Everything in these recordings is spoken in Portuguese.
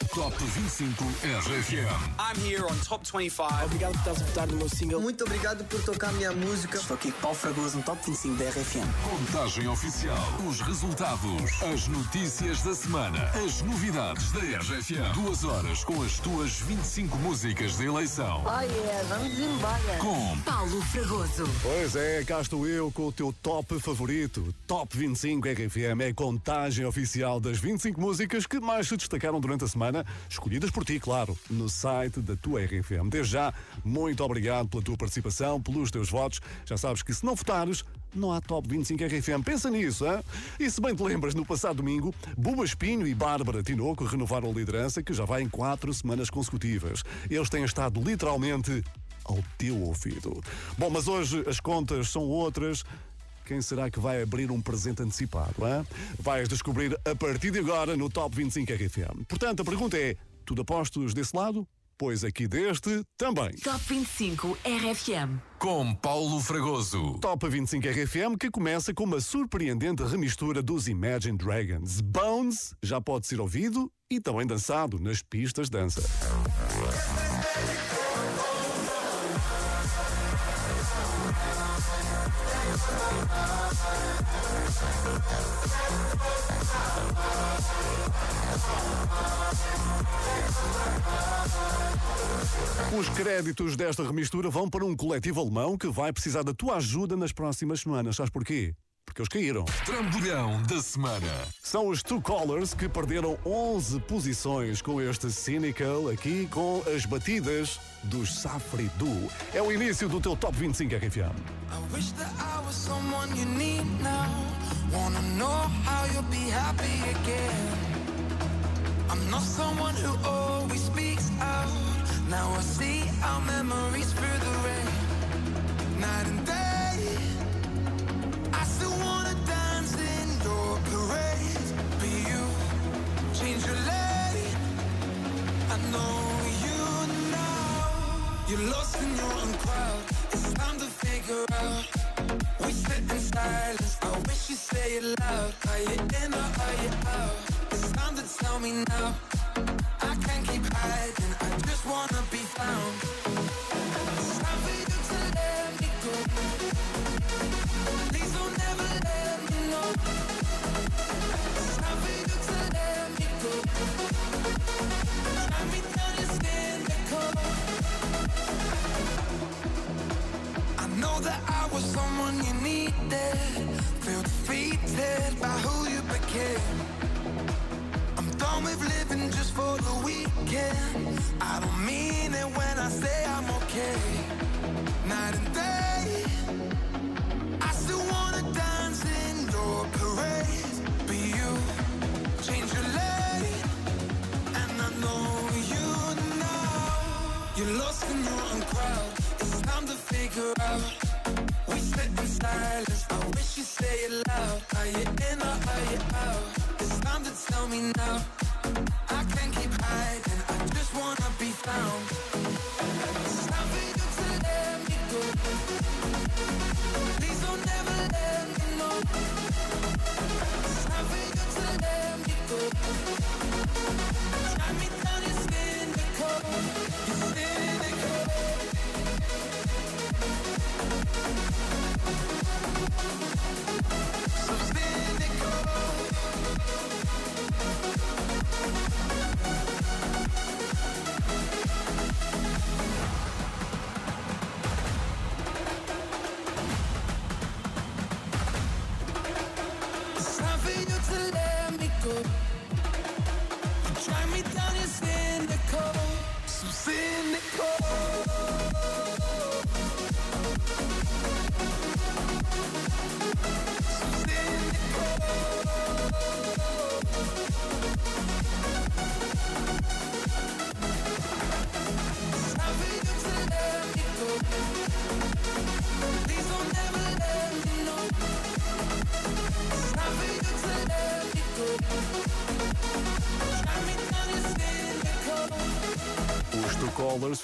25 RFM. I'm here on Top 25. Obrigado por estás a votar no meu single. Muito obrigado por tocar a minha música. Estou aqui com Paulo Fragoso no Top 25 da RFM. Contagem oficial. Os resultados. As notícias da semana. As novidades da RFM. Duas horas com as tuas 25 músicas de eleição. Oh yeah, vamos embora. Com Paulo Fragoso. Pois é, cá estou eu com o teu top favorito. Top 25 RFM é a contagem oficial das 25 músicas que mais se destacaram durante a semana, escolhidas por ti, claro, no site da tua RFM. Desde já, muito obrigado pela tua participação, pelos teus votos. Já sabes que se não votares, não há Top 25 RFM. Pensa nisso, hein? E se bem te lembras, no passado domingo, Buba Espinho e Bárbara Tinoco renovaram a liderança, que já vai em quatro semanas consecutivas. Eles têm estado literalmente ao teu ouvido. Bom, mas hoje as contas são outras. Quem será que vai abrir um presente antecipado? Hein? Vais descobrir a partir de agora no Top 25 RFM. Portanto, a pergunta é: tudo apostos desse lado? Pois aqui deste também. Top 25 RFM. Com Paulo Fragoso. Top 25 RFM que começa com uma surpreendente remistura dos Imagine Dragons. Bones já pode ser ouvido e também dançado nas pistas de dança. Os créditos desta remistura vão para um coletivo alemão que vai precisar da tua ajuda nas próximas semanas. Sabes porquê? Porque eles caíram. Trambolhão da semana. São os Two Colors que perderam 11 posições com este Cynical aqui com as batidas dos Safri Duo. É o início do teu Top 25 RFM. I wish that I was someone you need now. Wanna know how you'll be happy again. I'm not someone who always speaks out. Now I see our memories through the rain. Night and day. I know you now. You're lost in your own crowd. It's time to figure out. We sit in silence. I wish you say it loud. Are you in or are you out? It's time to tell me now. I can't keep hiding. I just wanna be found. I know that I was someone you needed. Feel defeated by who you became. I'm done with living just for the weekend. I don't mean it when I say I'm okay. Night and day, own crowd. It's time to figure out. We sit in silence. I wish you'd say it loud. Are you in or are you out? It's time to tell me now. I can't keep hiding. I just wanna be found. It's time for you to let me go. Please don't ever let me know. It's time for you to let me go.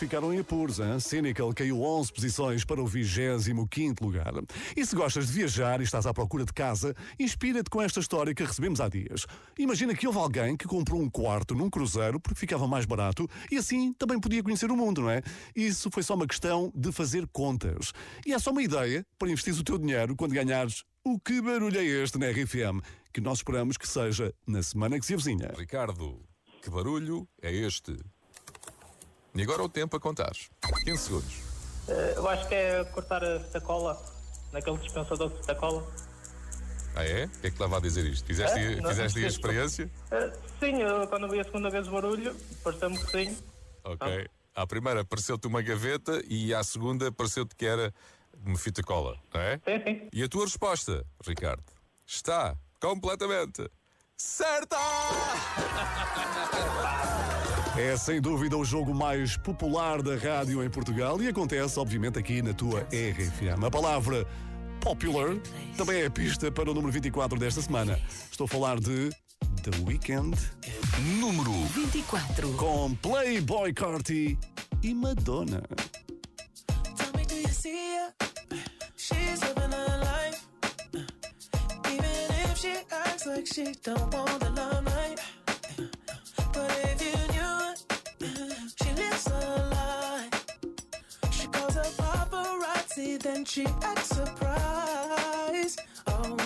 Ficaram em apuros. Hein? Cynical caiu 11 posições para o 25 lugar. E se gostas de viajar e estás à procura de casa, inspira-te com esta história que recebemos há dias. Imagina que houve alguém que comprou um quarto num cruzeiro porque ficava mais barato e assim também podia conhecer o mundo, não é? Isso foi só uma questão de fazer contas. E é só uma ideia para investir o teu dinheiro quando ganhares o que barulho é este na RFM, que nós esperamos que seja na semana que se avizinha. Ricardo, que barulho é este? E agora o tempo a contar. 15 segundos. Eh, Eu acho que é cortar a fita cola naquele dispensador de fita cola. Ah é? O que é que te leva a dizer isto? Fizeste, É? Não, fizeste aí a não sei. experiência? Eh, Sim, eu, quando vi a segunda vez o barulho, pareceu-me que sim. Ok. À primeira apareceu-te uma gaveta e à segunda apareceu-te que era uma fita cola, não é? Sim, sim. E a tua resposta, Ricardo, está completamente certa! É sem dúvida o jogo mais popular da rádio em Portugal e acontece, obviamente, aqui na tua RFM. A palavra popular também é a pista para o número 24 desta semana. Estou a falar de The Weeknd Número 24. com Playboy Carti e Madonna. Tell me, do you see her? She's living her life. Even if she acts like she don't want the limelight. But if you then she acts surprised. Oh,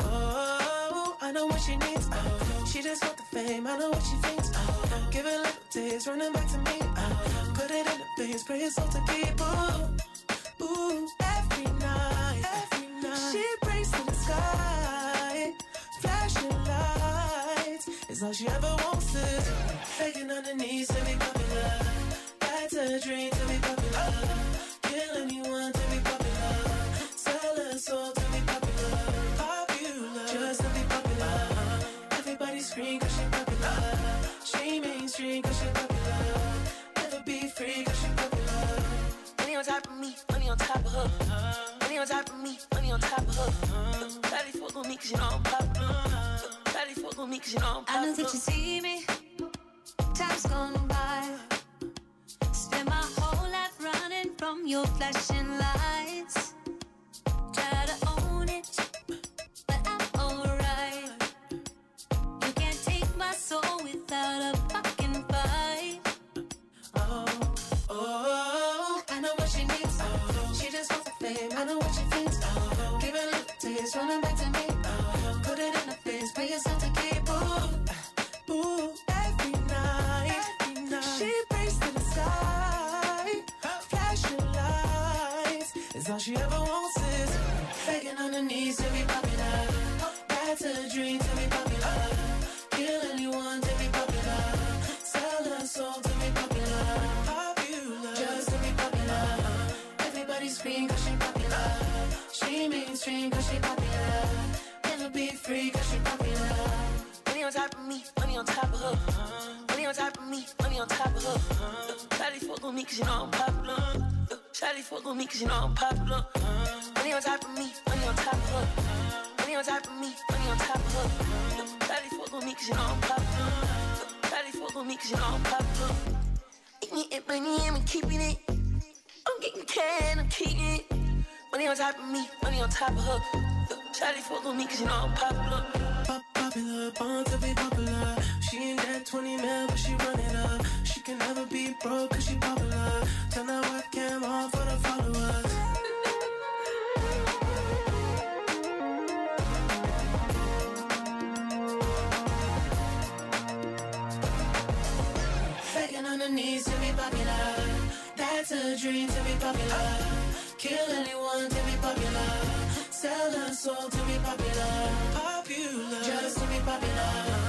oh, I know what she needs. Oh, she just want the fame. I know what she thinks. Oh, give it little days, running back to me. Oh, put it in the face, pray it's all to keep. Ooh, ooh, every night, every night. She prays to the sky, flashing lights. It's all she ever wants is begging on her knees to on top of her. Money on top of me, money on top of her. Daddy fuck on me cause you know I'm popular. Daddy fuck on me cause you know I'm I know that you see me. Time's gone by. Spend my whole life running from your flashing lights. Taste, running back to me. Oh, put it in her face, pay yourself to keep. Ooh, uh-huh. ooh, every night, every night. She prays to the sky, flashing lights. Is all she ever you know I'm popular. Money on top of me, money on top of her. Money on top of me, money on top of her. Shawty fuck on me cause you know I'm popular. Shawty fuck on me cause you know I'm popular. Eating it, money, I'm keeping it. I'm getting can, I'm keeping it. Money on top of me, money on top of her. Shawty fuck on me cause you know I'm popular. Pop popular, born to be popular. She ain't that 20 mil, but she run it up. She can never be broke cause she popular. Turn that webcam on for the followers. A dream to be popular. Kill anyone to be popular. Sell soul to be popular. Popular, just to be popular.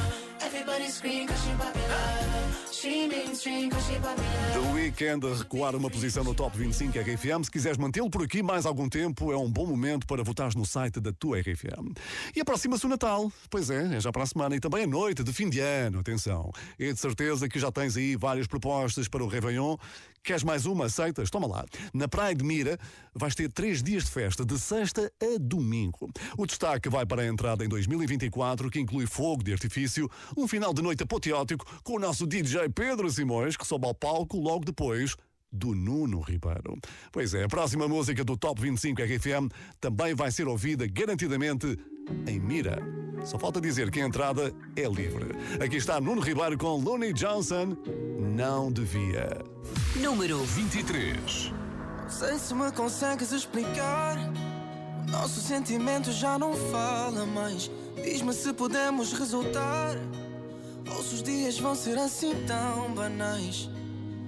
The Weeknd a recuar uma posição no Top 25 RFM. Se quiseres mantê-lo por aqui mais algum tempo, é um bom momento para votares no site da tua RFM. E aproxima-se o Natal. Pois é, é já para a semana e também a noite de fim de ano. Atenção. É de certeza que já tens aí várias propostas para o Réveillon. Queres mais uma? Aceitas? Toma lá. Na Praia de Mira vais ter três dias de festa, de sexta a domingo. O destaque vai para a entrada em 2024, que inclui fogo de artifício, um final de noite apoteótico com o nosso DJ Pedro Simões, que sobe ao palco logo depois do Nuno Ribeiro. Pois é, a próxima música do Top 25 RFM também vai ser ouvida garantidamente em Mira. Só falta dizer que a entrada é livre. Aqui está Nuno Ribeiro com Looney Johnson. Não devia. Número 23. Não sei se me consegues explicar. O nosso sentimento já não fala mais. Diz-me se podemos resultar. Ou se os dias vão ser assim tão banais.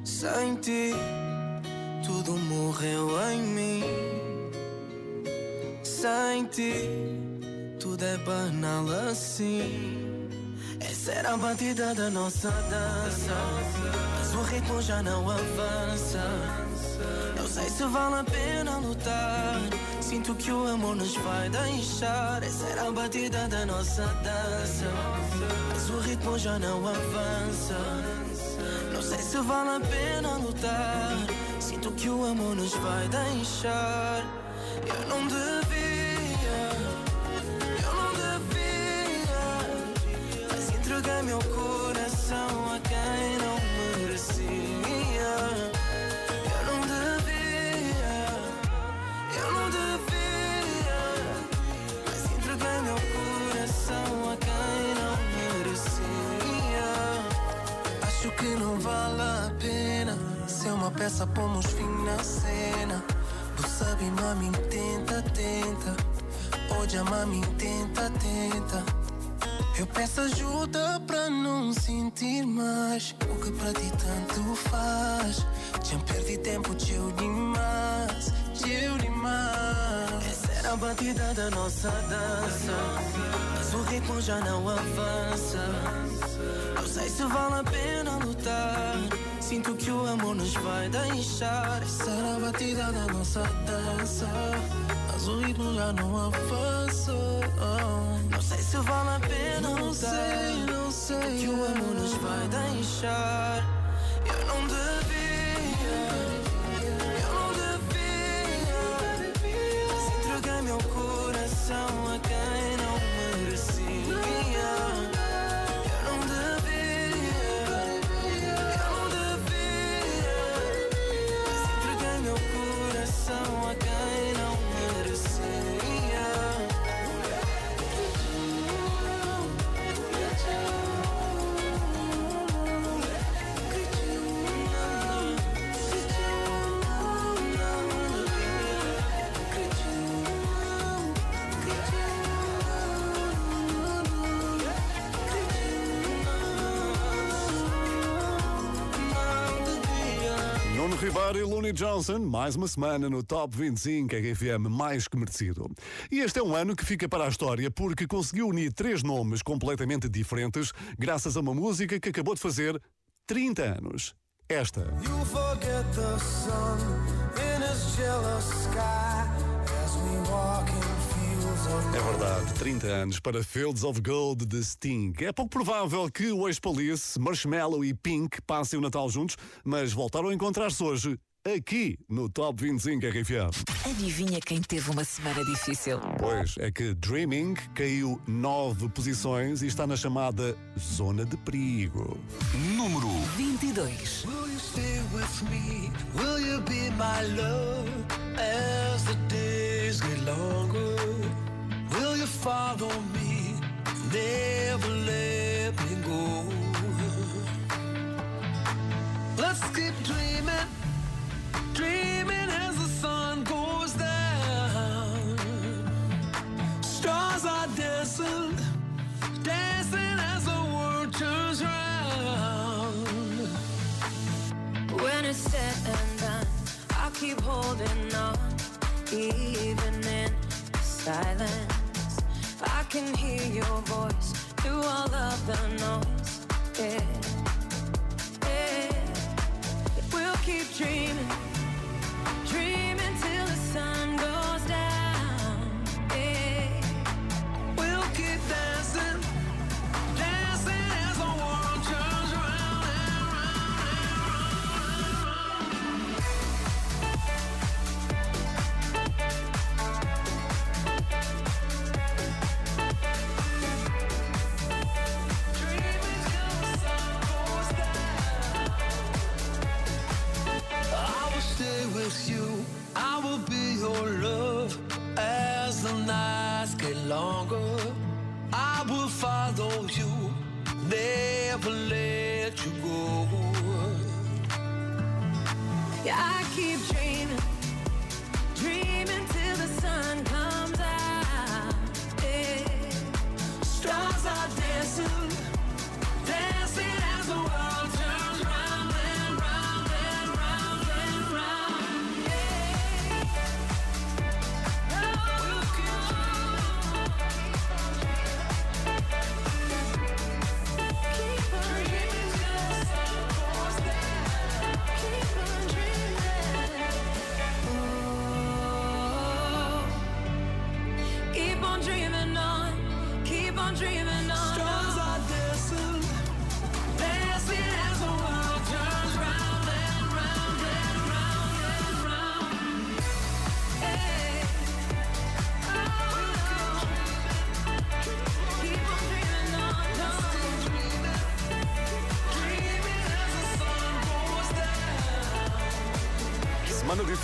Sem ti, tudo morreu em mim. Sem ti, tudo é banal assim. Essa era a batida da nossa dança. Mas o ritmo já não avança. Não sei se vale a pena lutar. Sinto que o amor nos vai deixar. Essa era a batida da nossa dança. Mas o ritmo já não avança. Se vale a pena lutar. Sinto que o amor nos vai deixar. Eu não devia, eu não devia. Mas entreguei meu coração a quem não merecia. Que não vale a pena ser uma peça, pomos fim na cena. Tu sabe, mami, tenta, tenta. Hoje a mami, tenta, tenta. Eu peço ajuda pra não sentir mais o que pra ti tanto faz. Já perdi tempo, teu demais, teu demais. Essa era a batida da nossa dança, mas o ritmo já não avança. Não sei se vale a pena lutar. Sinto que o amor nos vai deixar. Essa era a batida da nossa dança. Mas o ritmo já não avança. Não sei se vale a pena não lutar. Sei, não sei. Que o amor nos vai deixar. Eu não devia. Meu coração a quem não merecia. Eu E Looney Johnson, mais uma semana no Top 25 RFM, mais que merecido. E este é um ano que fica para a história porque conseguiu unir três nomes completamente diferentes graças a uma música que acabou de fazer 30 anos. Esta. You forget the sun in his jealous sky as we walk in É verdade, 30 anos para Fields of Gold de Sting. É pouco provável que o ex-police, Marshmallow e Pink passem o Natal juntos, mas voltaram a encontrar-se hoje, aqui no Top 25 RFM. Adivinha quem teve uma semana difícil? Pois é que Dreaming caiu nove posições e está na chamada Zona de Perigo. Número 22. Will you stay with me? Will you be my love as the days get longer? Follow me? Never let me go. Let's keep dreaming, dreaming as the sun goes down. Stars are dancing, dancing as the world turns round. When it's said and done, I'll keep holding on, even in silence. Can hear your voice through all of the noise. Yeah, yeah. We'll keep dreaming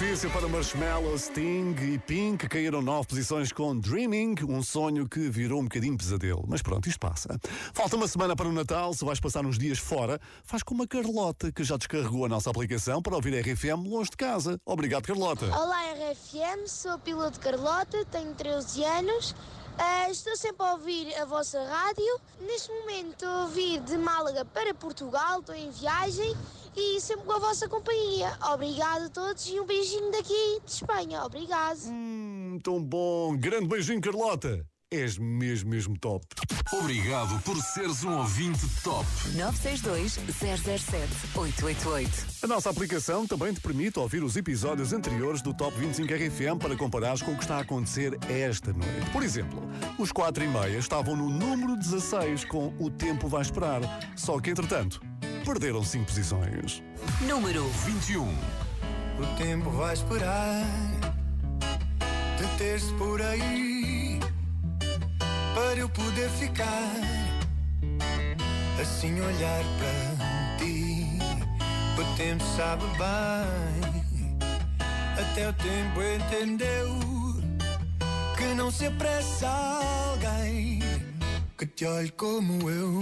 difícil para Marshmallow, Sting e Pink caíram nove posições com Dreaming, um sonho que virou um bocadinho pesadelo. Mas pronto, isto passa. Falta uma semana para o Natal, se vais passar uns dias fora, faz como a Carlota, que já descarregou a nossa aplicação para ouvir a RFM longe de casa. Obrigado, Carlota. Olá RFM, sou piloto Carlota, tenho 13 anos. Ah, estou sempre a ouvir a vossa rádio. Neste momento estou a ouvir de Málaga para Portugal, estou em viagem e sempre com a vossa companhia. Obrigado a todos e um beijinho daqui de Espanha. Obrigado. Hum, tão bom. Grande beijinho, Carlota. És mesmo, mesmo top. Obrigado por seres um ouvinte top. 962-007-888. A nossa aplicação também te permite ouvir os episódios anteriores do Top 25 RFM para comparares com o que está a acontecer esta noite. Por exemplo, os 4 e meia estavam no número 16 com O Tempo Vai Esperar. Só que, entretanto, perderam 5 posições. Número 21. O tempo vai esperar Deter-se por aí Para eu poder ficar Assim olhar para ti O tempo sabe bem Até o tempo entendeu Que não se apressa alguém Que te olhe como eu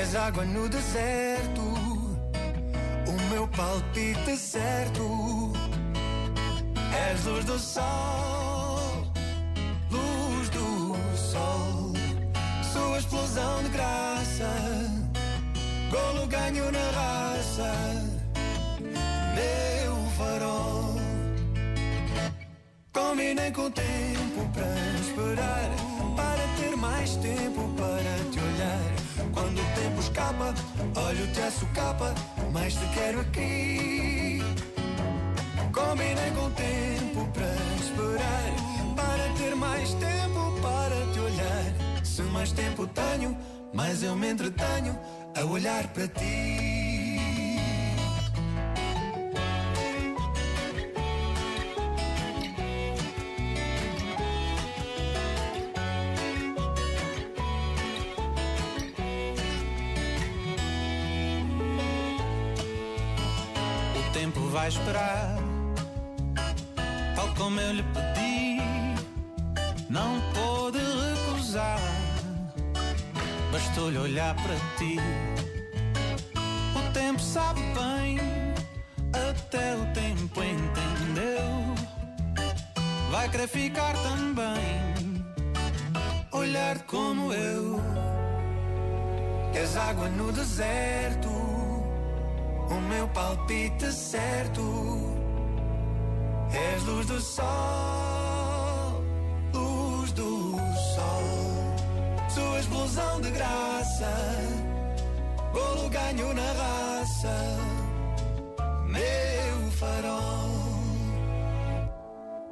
És água no deserto o meu palpite certo. És luz do sol, luz do sol, sua explosão de graça, golo ganho na raça, Combinei com tempo para esperar, para ter mais tempo para te olhar. Quando o tempo escapa, olho-te a socapa, mas te quero aqui. Combinei com tempo para esperar, para ter mais tempo para te olhar. Se mais tempo tenho, mais eu me entretenho a olhar para ti. Bastou-lhe olhar para ti. O tempo sabe bem, até o tempo entendeu. Vai querer ficar também, olhar como eu. És água no deserto o meu palpite certo. És luz do sol, sua explosão de graça, golo ganho na raça, meu farol.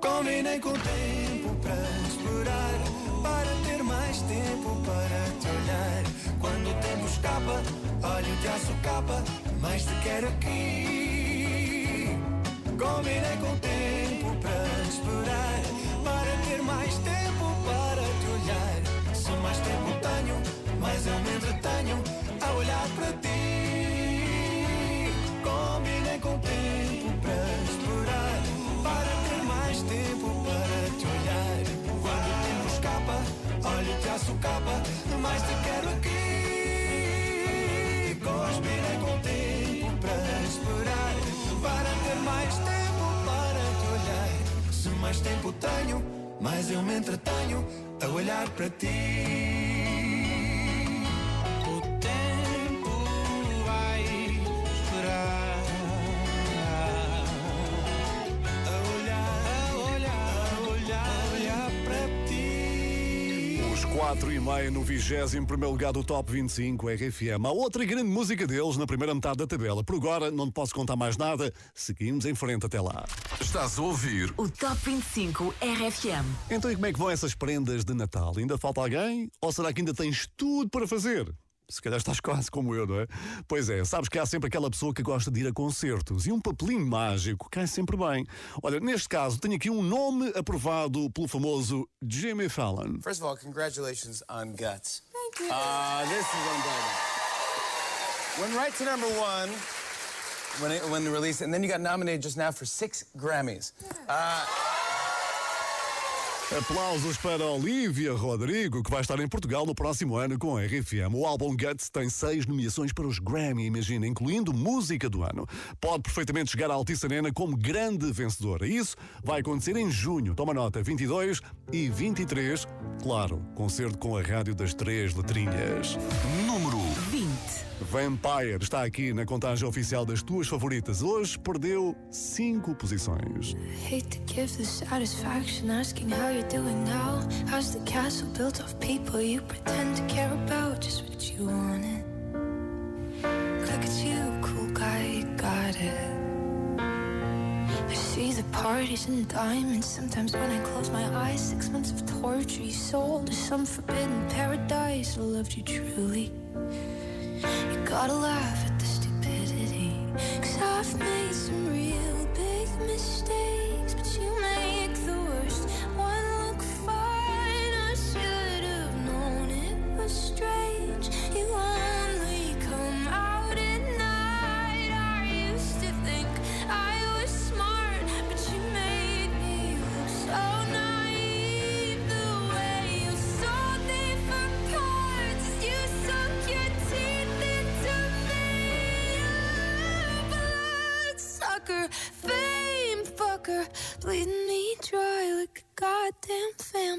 Combinei com o tempo para esperar, para ter mais tempo para te olhar. Quando o tempo escapa, olho-te a socapa, mas te quero aqui. Combinei com o tempo para esperar, para ter mais tempo mais eu me entretenho a olhar para ti. Combinei com o tempo para esperar, para ter mais tempo para te olhar. traço capa, mais te quero aqui. Conspirei com o tempo para esperar, para ter mais tempo para te olhar. Se mais tempo tenho, mais eu me entretenho a olhar para ti. 4 e meia no 21 primeiro lugar do Top 25 RFM. Há outra grande música deles na primeira metade da tabela. Por agora, não te posso contar mais nada. Seguimos em frente até lá. Estás a ouvir O Top 25 RFM. Então, e como é que vão essas prendas de Natal? Ainda falta alguém? Ou será que ainda tens tudo para fazer? Se calhar estás quase como eu, não é? Pois é, sabes que há sempre aquela pessoa que gosta de ir a concertos e um papelinho mágico cai sempre bem. Olha, neste caso, tenho aqui um nome aprovado pelo famoso Jimmy Fallon. First of all, congratulations on Guts. Thank you. Uh, this is what I'm talking about. Went right to number one when it, when the release, and then you got nominated just now for six Grammys. Uh, Aplausos para Olivia Rodrigo, que vai estar em Portugal no próximo ano com a RFM. O álbum Guts tem seis nomeações para os Grammy, imagina, incluindo Música do Ano. Pode perfeitamente chegar à Altice Arena como grande vencedora. Isso vai acontecer em junho. Toma nota, 22 e 23. Claro, concerto com a rádio das três letrinhas. número 20. Vampire está aqui na contagem oficial das tuas favoritas. Hoje perdeu cinco posições. Hate to give the satisfaction asking how you're doing now. How's the castle built of people you pretend to care about? Just what you wanted. Look at you, cool guy, got it. I see the parties and diamonds. Sometimes when I close my eyes, six months of torture you sold to some forbidden paradise. I loved you truly. Gotta laugh at the stupidity. Cause I've made some real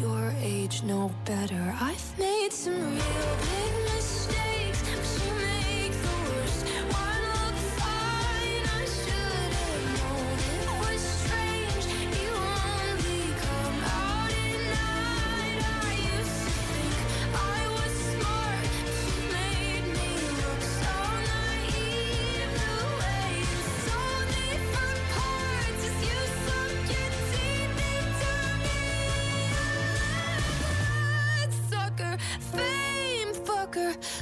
your age know better. I've made some real big mistakes,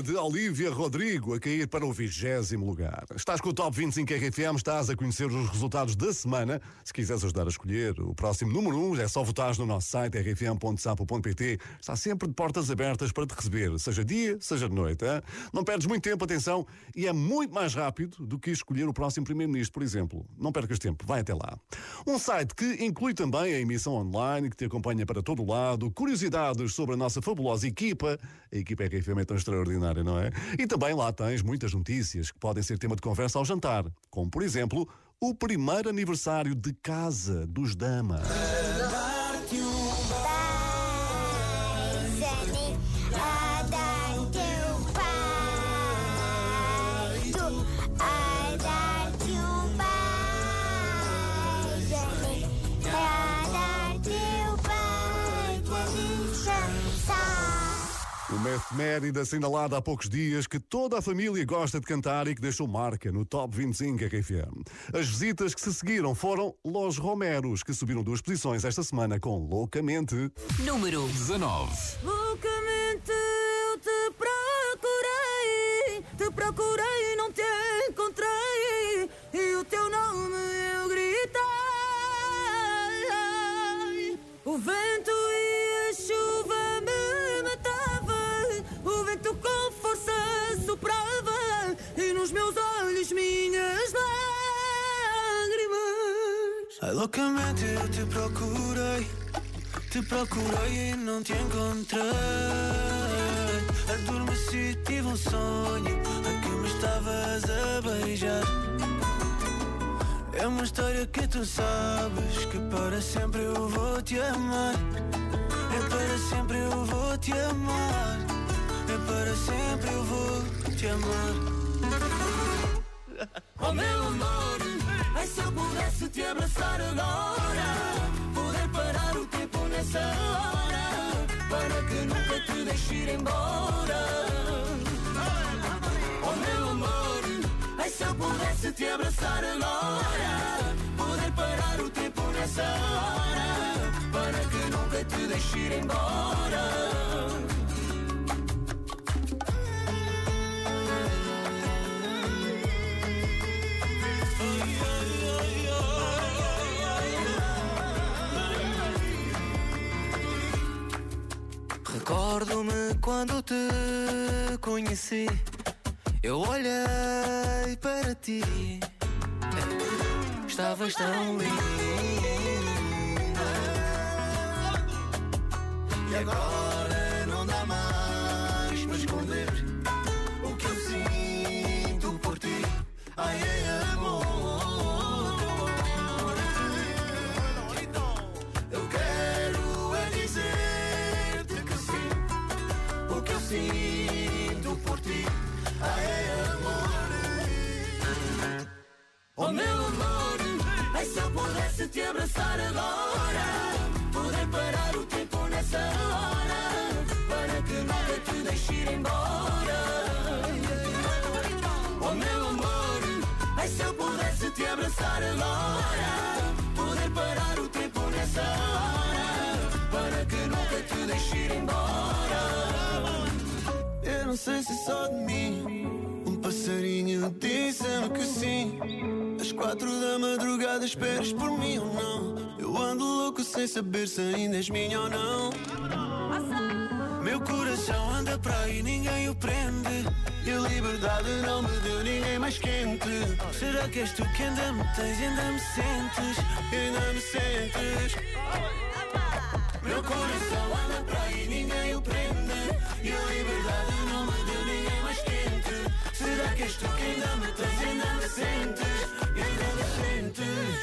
De Olivia Rodrigo a cair para o vigésimo lugar. Estás com o Top 25 RFM, estás a conhecer os resultados da semana. Se quiseres ajudar a escolher o próximo número 1, é só votar no nosso site rfm.sapo.pt. Está sempre de portas abertas para te receber, seja dia, seja de noite. Hein? Não perdes muito tempo, atenção, e é muito mais rápido do que escolher o próximo Primeiro-Ministro, por exemplo. Não percas tempo, vai até lá. Um site que inclui também a emissão online, que te acompanha para todo o lado, curiosidades sobre a nossa fabulosa equipa. A equipa RFM é tão extraordinária, não é? E também lá tens muitas notícias que podem ser tema de conversa ao jantar, como por exemplo o primeiro aniversário de casa dos Dama. Efeméride assinalada há poucos dias que toda a família gosta de cantar e que deixou marca no Top 25 RFM. As visitas que se seguiram foram Los Romeros, que subiram duas posições esta semana com Loucamente. Número 19. Loucamente eu te procurei, te procurei e não te encontrei, e o teu nome eu gritei. O vento e e nos meus olhos minhas lágrimas. Ai, loucamente eu te procurei, te procurei e não te encontrei. Adormeci, tive um sonho a que me estavas a beijar. É uma história que tu sabes que para sempre eu vou te amar. É para sempre eu vou te amar. É para sempre eu vou te amar. Oh meu amor, ai se eu pudesse te abraçar agora, poder parar o tempo nessa hora, para que nunca te deixe ir embora. Oh meu amor, ai se eu pudesse te abraçar agora, poder parar o tempo nessa hora, para que nunca te deixe ir embora. Recordo-me quando te conheci. Eu olhei para ti. Estavas tão linda. E agora sinto por ti. Ai, amor. Oh meu amor, ai se eu pudesse te abraçar agora, poder parar o tempo nessa hora, para que nunca te deixe ir embora. Oh meu amor, ai se eu pudesse te abraçar agora, poder parar o tempo nessa hora, para que nunca te deixe ir embora. Não sei se só de mim. Um passarinho disse-me que sim. Às quatro da madrugada esperas por mim ou não? Eu ando louco sem saber se ainda és minha ou não. Meu coração anda para aí, ninguém o prende. E a liberdade não me deu ninguém mais quente. Será que és tu que ainda me tens ainda me sentes? Ainda me sentes. Meu coração anda para aí, ninguém o prende. E a liberdade Será que ainda me tens ainda me sentes ainda me sentes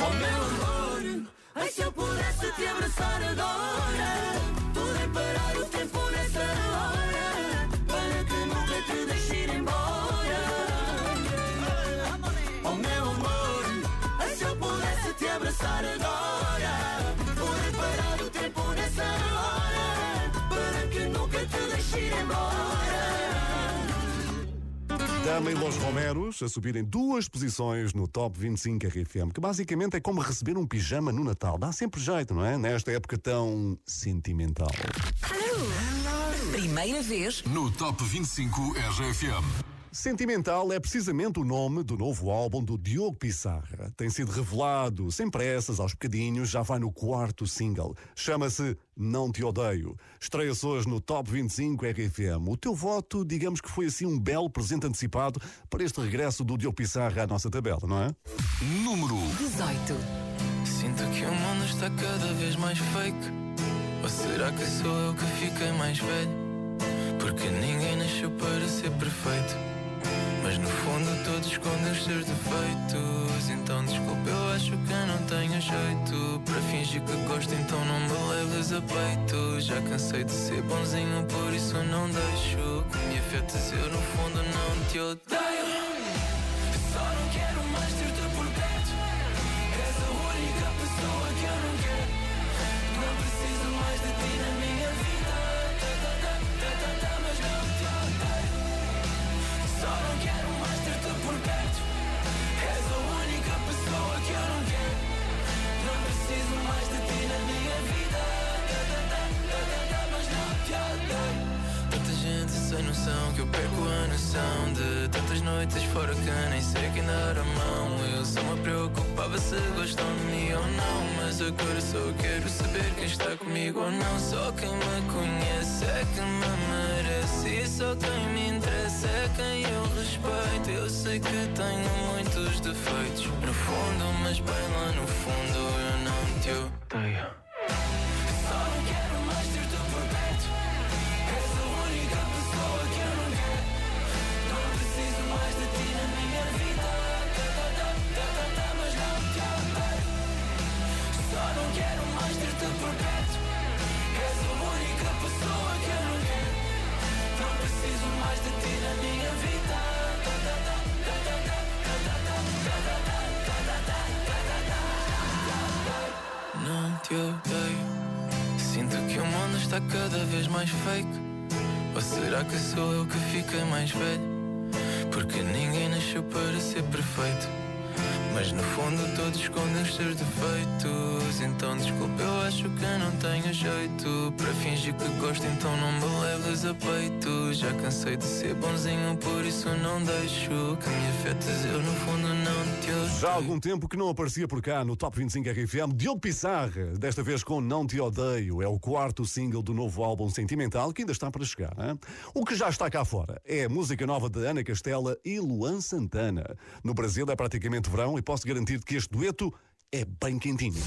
Oh meu amor, ai se eu pudesse te abraçar agora, poder parar o tempo E Los Romeros a subirem duas posições no Top 25 RFM, que basicamente é como receber um pijama no Natal. Dá sempre jeito, não é? Nesta época tão sentimental. Hello. primeira vez no Top 25 RFM. Sentimental é precisamente o nome do novo álbum do Diogo Pissarra. Tem sido revelado sem pressas, aos bocadinhos, já vai no quarto single. Chama-se Não Te Odeio. Estreia-se hoje no Top 25 RFM. O teu voto, digamos que foi assim um belo presente antecipado para este regresso do Diogo Pissarra à nossa tabela, não é? Número 18. Sinto que o mundo está cada vez mais fake. Ou será que sou eu que fiquei mais velho? Porque ninguém nasceu para ser perfeito. Mas no fundo todos escondem os seus defeitos. Então desculpa, eu acho que não tenho jeito. Para fingir que gosto, então não me leves a peito. Já cansei de ser bonzinho, por isso não deixo que me afetes. Eu no fundo não te odeio. De tantas noites fora que nem sei quem dar a mão. Eu só me preocupava se gostam de mim ou não. Mas agora só quero saber quem está comigo ou não. Só quem me conhece é que me merece. E só quem me interessa é quem eu respeito. Eu sei que tenho muitos defeitos no fundo, mas bem lá no fundo eu não te odeio. mais de ti na minha vida. Não te odeio. Sinto que o mundo está cada vez mais fake. Ou será que sou eu que fiquei mais velho? Porque ninguém nasceu para ser perfeito. Mas no fundo todos escondem os seus defeitos. Então desculpa, eu acho que não tenho jeito. Para fingir que gosto, então não me leves a peito. Já cansei de ser bonzinho, por isso não deixo que me afetes. Eu no fundo não. Já há algum tempo que não aparecia por cá no Top 25 RFM, Diogo Pissarra, desta vez com Não Te Odeio. É o quarto single do novo álbum Sentimental que ainda está para chegar. Hein? O que já está cá fora é a música nova de Ana Castela e Luan Santana. No Brasil é praticamente verão e posso garantir que este dueto é bem quentinho.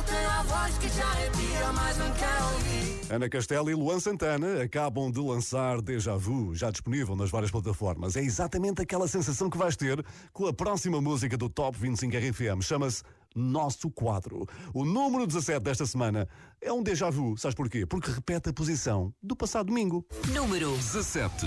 Eu tenho a voz que te arrepia, mas não quer ouvir. Ana Castela e Luan Santana acabam de lançar Deja Vu, já disponível nas várias plataformas. É exatamente aquela sensação que vais ter com a próxima música do Top 25 RFM. Chama-se Nosso Quadro. O número 17 desta semana é um Deja Vu. Sabes porquê? Porque repete a posição do passado domingo. Número 17.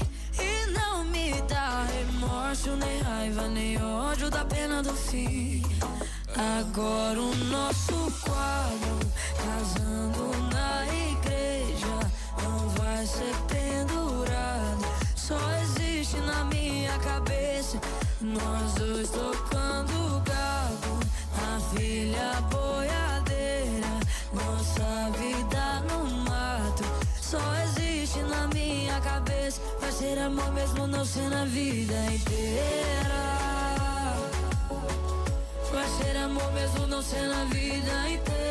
Não me dá remorso, nem raiva, nem ódio da pena do fim. Agora o nosso quadro, casando na igreja, não vai ser pendurado. Só existe na minha cabeça, nós dois tocando gado, a filha boiadeira, nossa vida cabeça, vai ser amor mesmo não sendo a vida inteira. Vai ser amor mesmo não sendo a vida inteira.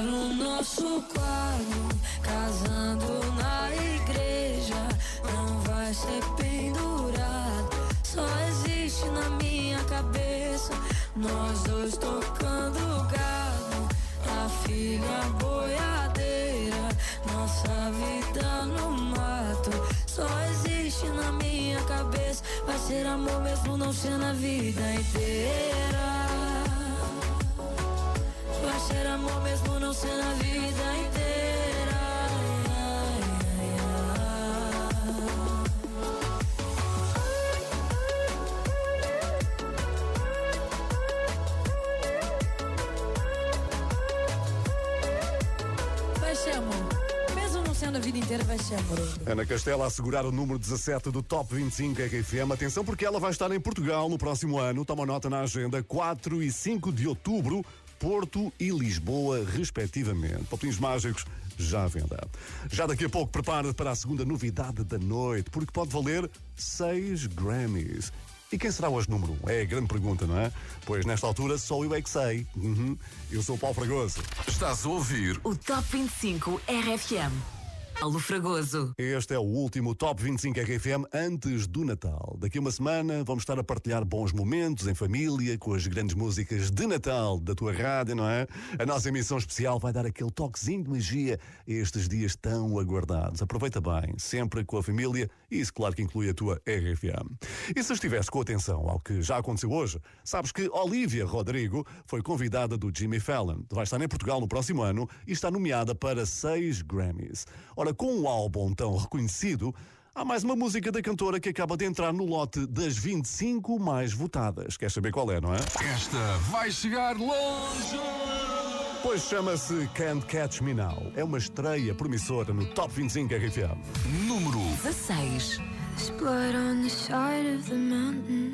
Agora o nosso quadro, casando na igreja, não vai ser pendurado. Só existe na minha cabeça, nós dois tocando gado, a filha boiadeira, nossa vida no mato. Só existe na minha cabeça, vai ser amor mesmo não ser na vida inteira. Vai ser amor mesmo não ser na vida inteira. Ai, ai, ai. Vai ser amor. Mesmo não sendo a vida inteira, vai ser amor. Ana Castela a assegurar o número 17 do Top 25 RFM. Atenção porque ela vai estar em Portugal no próximo ano. Toma nota na agenda 4 e 5 de outubro. Porto e Lisboa, respectivamente. Palpinhos mágicos já à venda. Já daqui a pouco prepara para a segunda novidade da noite, porque pode valer 6 Grammys. E quem será hoje número 1? Um? É a grande pergunta, não é? Pois nesta altura só eu é que sei. Uhum. Eu sou o Paulo Fragoso. Estás a ouvir o Top 25 RFM. Paulo Fragoso. Este é o último Top 25 RFM antes do Natal. Daqui a uma semana vamos estar a partilhar bons momentos em família, com as grandes músicas de Natal da tua rádio, não é? A nossa emissão especial vai dar aquele toquezinho de magia a estes dias tão aguardados. Aproveita bem, sempre com a família, isso claro que inclui a tua RFM. E se estivesse com atenção ao que já aconteceu hoje, sabes que Olivia Rodrigo foi convidada do Jimmy Fallon. Vai estar em Portugal no próximo ano e está nomeada para seis Grammys. Ora, com um álbum tão reconhecido, há mais uma música da cantora que acaba de entrar no lote das 25 mais votadas. Queres saber qual é, não é? Esta vai chegar longe! Pois chama-se Can't Catch Me Now. É uma estreia promissora no Top 25 RFM. Número 16. There's blood on the side of the mountain.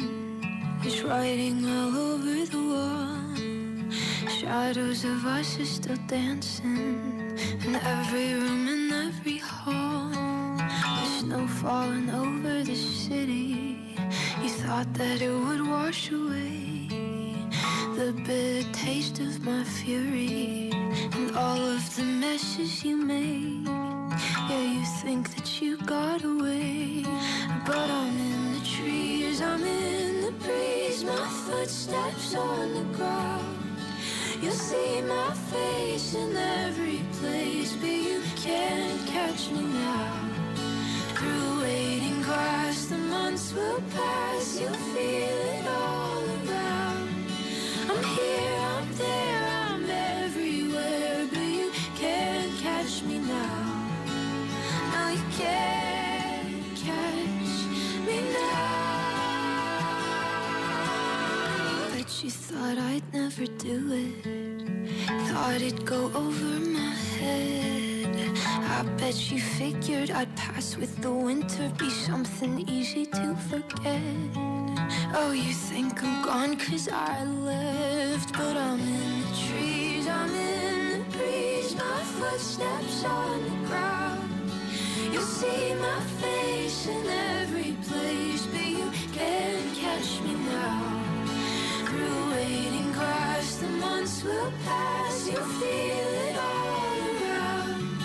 It's writing all over the wall. Shadows of us are still dancing in every room in every hall. The snow falling over the city. You thought that it would wash away the bitter taste of my fury and all of the messes you made. Yeah, you think that you got away, but I'm in the trees, I'm in the breeze, my footsteps on the ground. You'll see my face in every place, but you can't catch me now. Through waiting grass, the months will pass, you'll feel it all thought I'd never do it. Thought it'd go over my head. I bet you figured I'd pass with the winter, be something easy to forget. Oh, you think I'm gone cause I left, but I'm in the trees, I'm in the breeze, my footsteps on the ground. You'll see my face in every place, but you can't catch me now. Through waiting the months will pass, you'll feel it all around.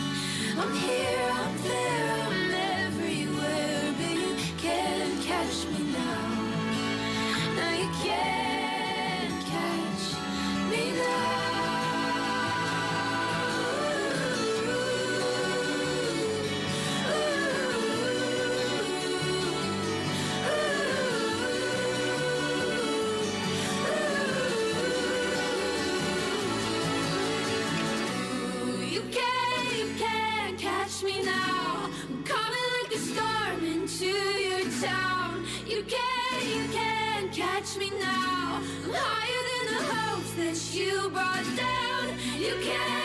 I'm here, I'm there, can't me now. I'm higher than the hopes that you brought down. You can't,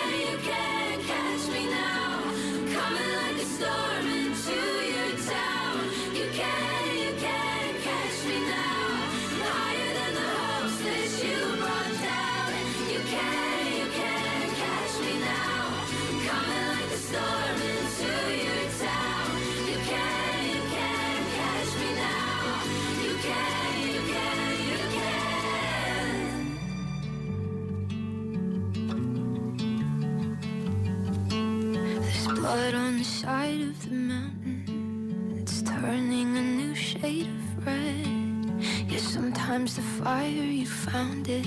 blood on the side of the mountain. It's turning a new shade of red. Yeah, sometimes the fire you found it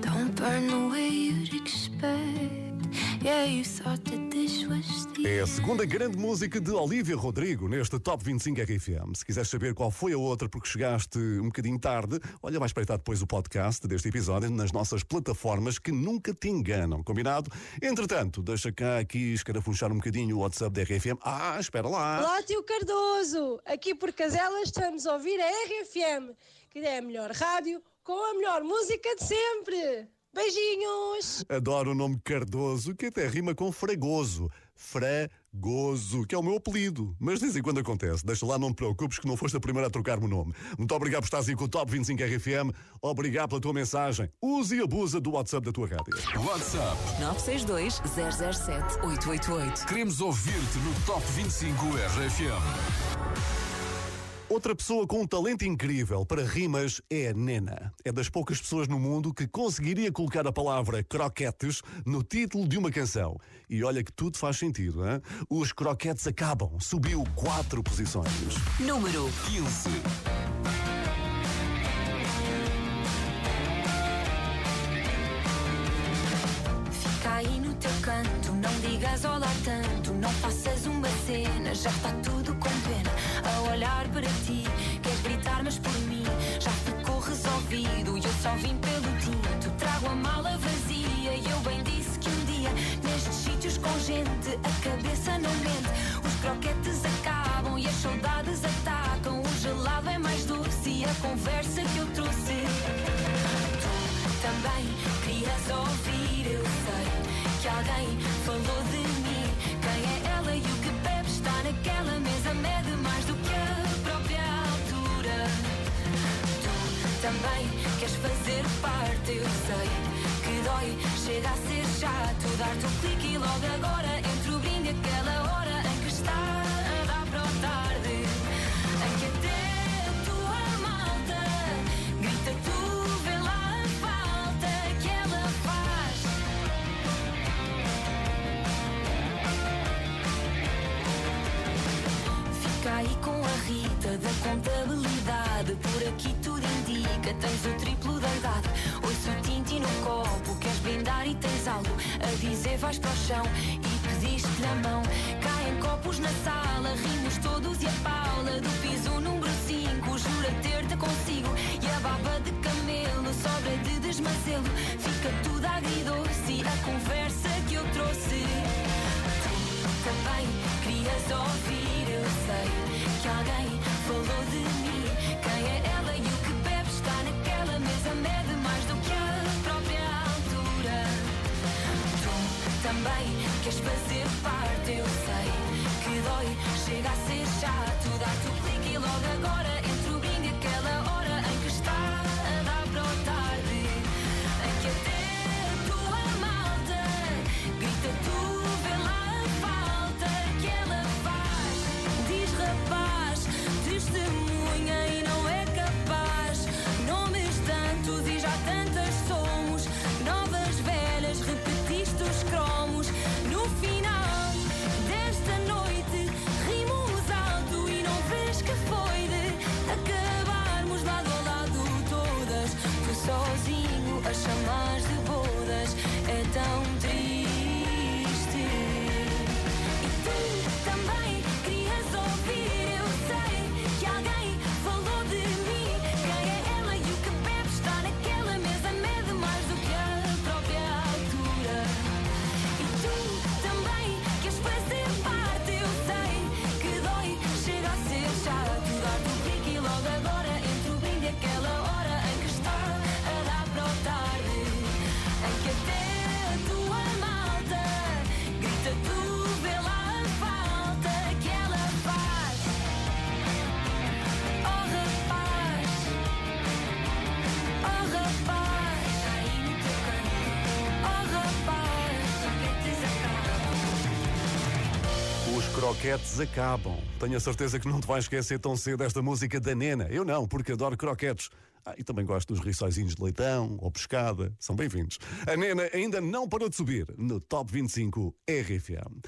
don't burn the segunda grande música de Olivia Rodrigo neste Top 25 RFM. Se quiseres saber qual foi a outra porque chegaste um bocadinho tarde, olha, vai espreitar depois o podcast deste episódio nas nossas plataformas que nunca te enganam, combinado? Entretanto, deixa cá aqui escarafunchar um bocadinho o WhatsApp da RFM. Ah, espera lá. Olá, tio Cardoso! Aqui por Caselas estamos a ouvir a RFM, que é a melhor rádio com a melhor música de sempre. Beijinhos! Adoro o nome Cardoso, que até rima com fragoso. Fragoso, que é o meu apelido. Mas de vez em quando acontece. Deixa lá, não te preocupes que não foste a primeira a trocar-me o nome. Muito obrigado por estares aí com o Top 25 RFM. Obrigado pela tua mensagem. Use e abusa do WhatsApp da tua rádio. WhatsApp 962 007 888. Queremos ouvir-te no Top 25 RFM. Outra pessoa com um talento incrível para rimas é a Nena. É das poucas pessoas no mundo que conseguiria colocar a palavra croquetes no título de uma canção. E olha que tudo faz sentido, hein? Os croquetes acabam. Subiu quatro posições. Número 15. Fica aí no teu canto, não digas olá tanto, não faças uma cena, já está tudo olhar para ti, queres gritar, mas por mim já ficou resolvido. E eu só vim pelo tinto, trago a mala vazia. E eu bem disse que um dia, nestes sítios com gente, a cabeça não mente. Os croquetes acabam e as saudades atacam. O gelado é mais doce e a conversa que eu trouxe. Tu também querias ouvir, eu sei que alguém falou de também queres fazer parte, eu sei que dói, chega a ser chato. Dar-te um clique e logo agora entre o brinde e aquela hora em que está a dar para o tarde. Em que até a tua malta grita, tu vê lá a falta que ela faz. Fica aí com a Rita da contabilidade. Por aqui tens o triplo da idade. Ouço o tinti no copo, queres brindar e tens algo a dizer. Vais para o chão e pediste na mão. Caem copos na sala, rimos todos e a Paula do piso número 5 jura ter-te consigo. E a baba de camelo sobra de desmazelo. Fica tudo agridoce a conversa que eu trouxe. Tu também querias ouvir, eu sei que alguém falou de mim. Quem é ela também. Queres fazer parte, eu sei que dói, chega a ser chato. Dar-te o clique e logo agora a chamar de bodas é tão triste. E tu também croquetes acabam. Tenho a certeza que não te vais esquecer tão cedo esta música da Nena. Eu não, porque adoro croquetes. Ah, e também gosto dos rissóizinhos de leitão ou pescada. São bem-vindos. A Nena ainda não parou de subir no Top 25 RFM.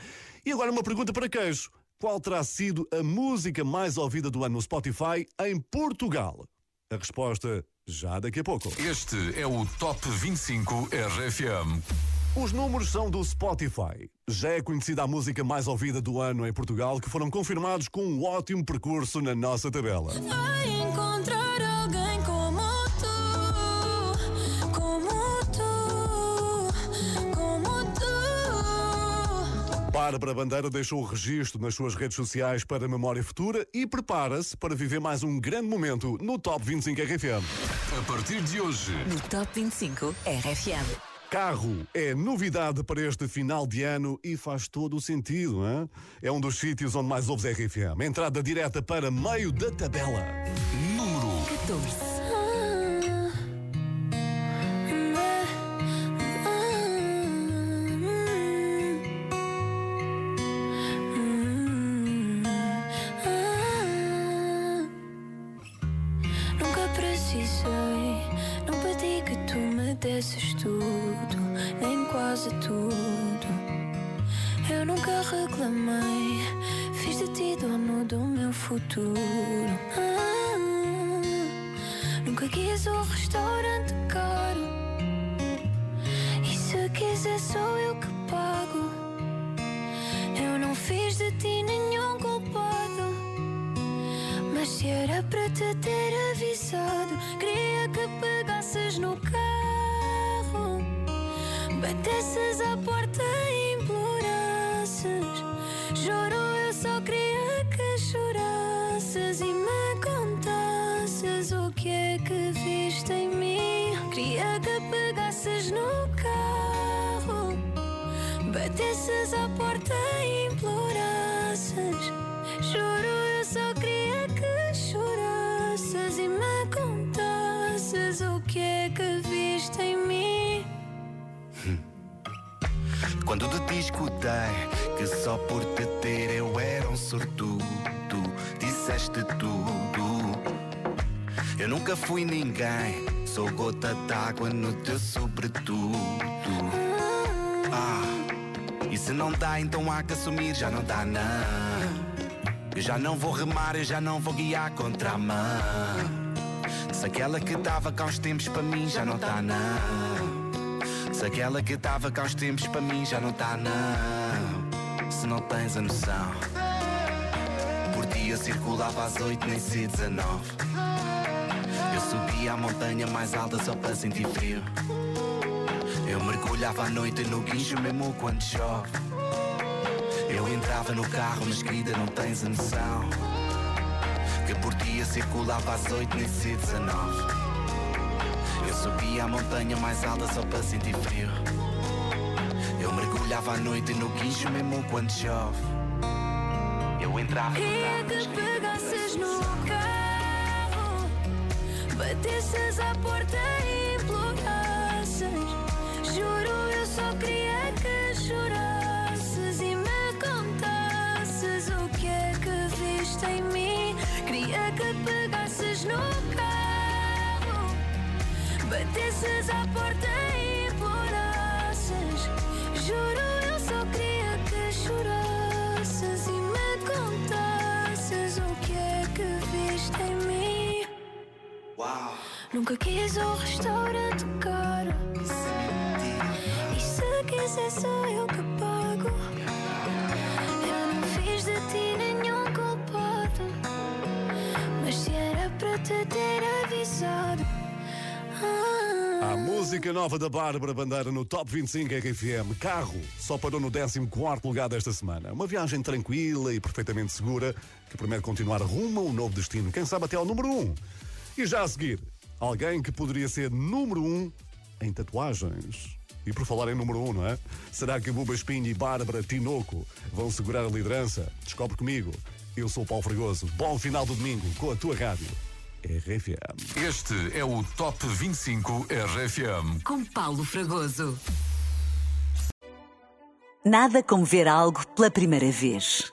E agora uma pergunta para queijo. Qual terá sido a música mais ouvida do ano no Spotify em Portugal? A resposta já daqui a pouco. Este é o Top 25 RFM. Os números são do Spotify. Já é conhecida a música mais ouvida do ano em Portugal, que foram confirmados com um ótimo percurso na nossa tabela. Vai encontrar alguém como tu, como tu, como tu. Bárbara Bandeira deixou o registro nas suas redes sociais para a memória futura e prepara-se para viver mais um grande momento no Top 25 RFM. A partir de hoje, No Top 25 RFM. Carro é novidade para este final de ano e faz todo o sentido, hein? É um dos sítios onde mais ouves RFM. Entrada direta para meio da tabela. número 14. É que viste em mim. Queria que pegasses no carro, batesses à porta e implorasses. Juro, eu só queria que chorasses e me contasses o que é que viste em mim. Quando ti escutei que só por te ter eu era um sortudo, disseste tudo. Eu nunca fui ninguém, sou gota d'água no teu sobretudo. Ah, e se não dá, então há que assumir, já não dá, não. Eu já não vou remar, eu já não vou guiar contra a mão. Se aquela que dava cá uns tempos para mim já não tá não. Se aquela que dava cá uns tempos para mim já não tá não. Se não tens a noção. Por dia circulava às oito, nem se 19. Subia a montanha mais alta só para sentir frio. Eu mergulhava à noite no guincho mesmo quando chove. Eu entrava no carro, mas querida, não tens a noção. Que por dia circulava às oito, nem se 19. Eu subia a montanha mais alta só para sentir frio. Eu mergulhava à noite no guincho mesmo quando chove. Eu entrava no Queria carro, mas que pegasses batesses à porta e implorasses. Juro, eu só queria que chorasses e me contasses o que é que viste em mim. Queria que pegasses no carro, batesses à porta e Nunca quis um restaurante caro. E se quiser, sou eu que pago. Eu não fiz de ti nenhum culpado. Mas se era para te ter avisado. A música nova da Bárbara Bandeira no Top 25 RFM. Carro só parou no 14 lugar desta semana. Uma viagem tranquila e perfeitamente segura que promete continuar rumo a um novo destino. Quem sabe até ao número 1. E já a seguir, alguém que poderia ser número 1 em tatuagens. E por falar em número 1, não é? Será que Buba Espinho e Bárbara Tinoco vão segurar a liderança? Descobre comigo. Eu sou o Paulo Fregoso. Bom final do domingo com a tua rádio. RFM. Este é o Top 25 RFM. Com Paulo Fragoso. Nada como ver algo pela primeira vez.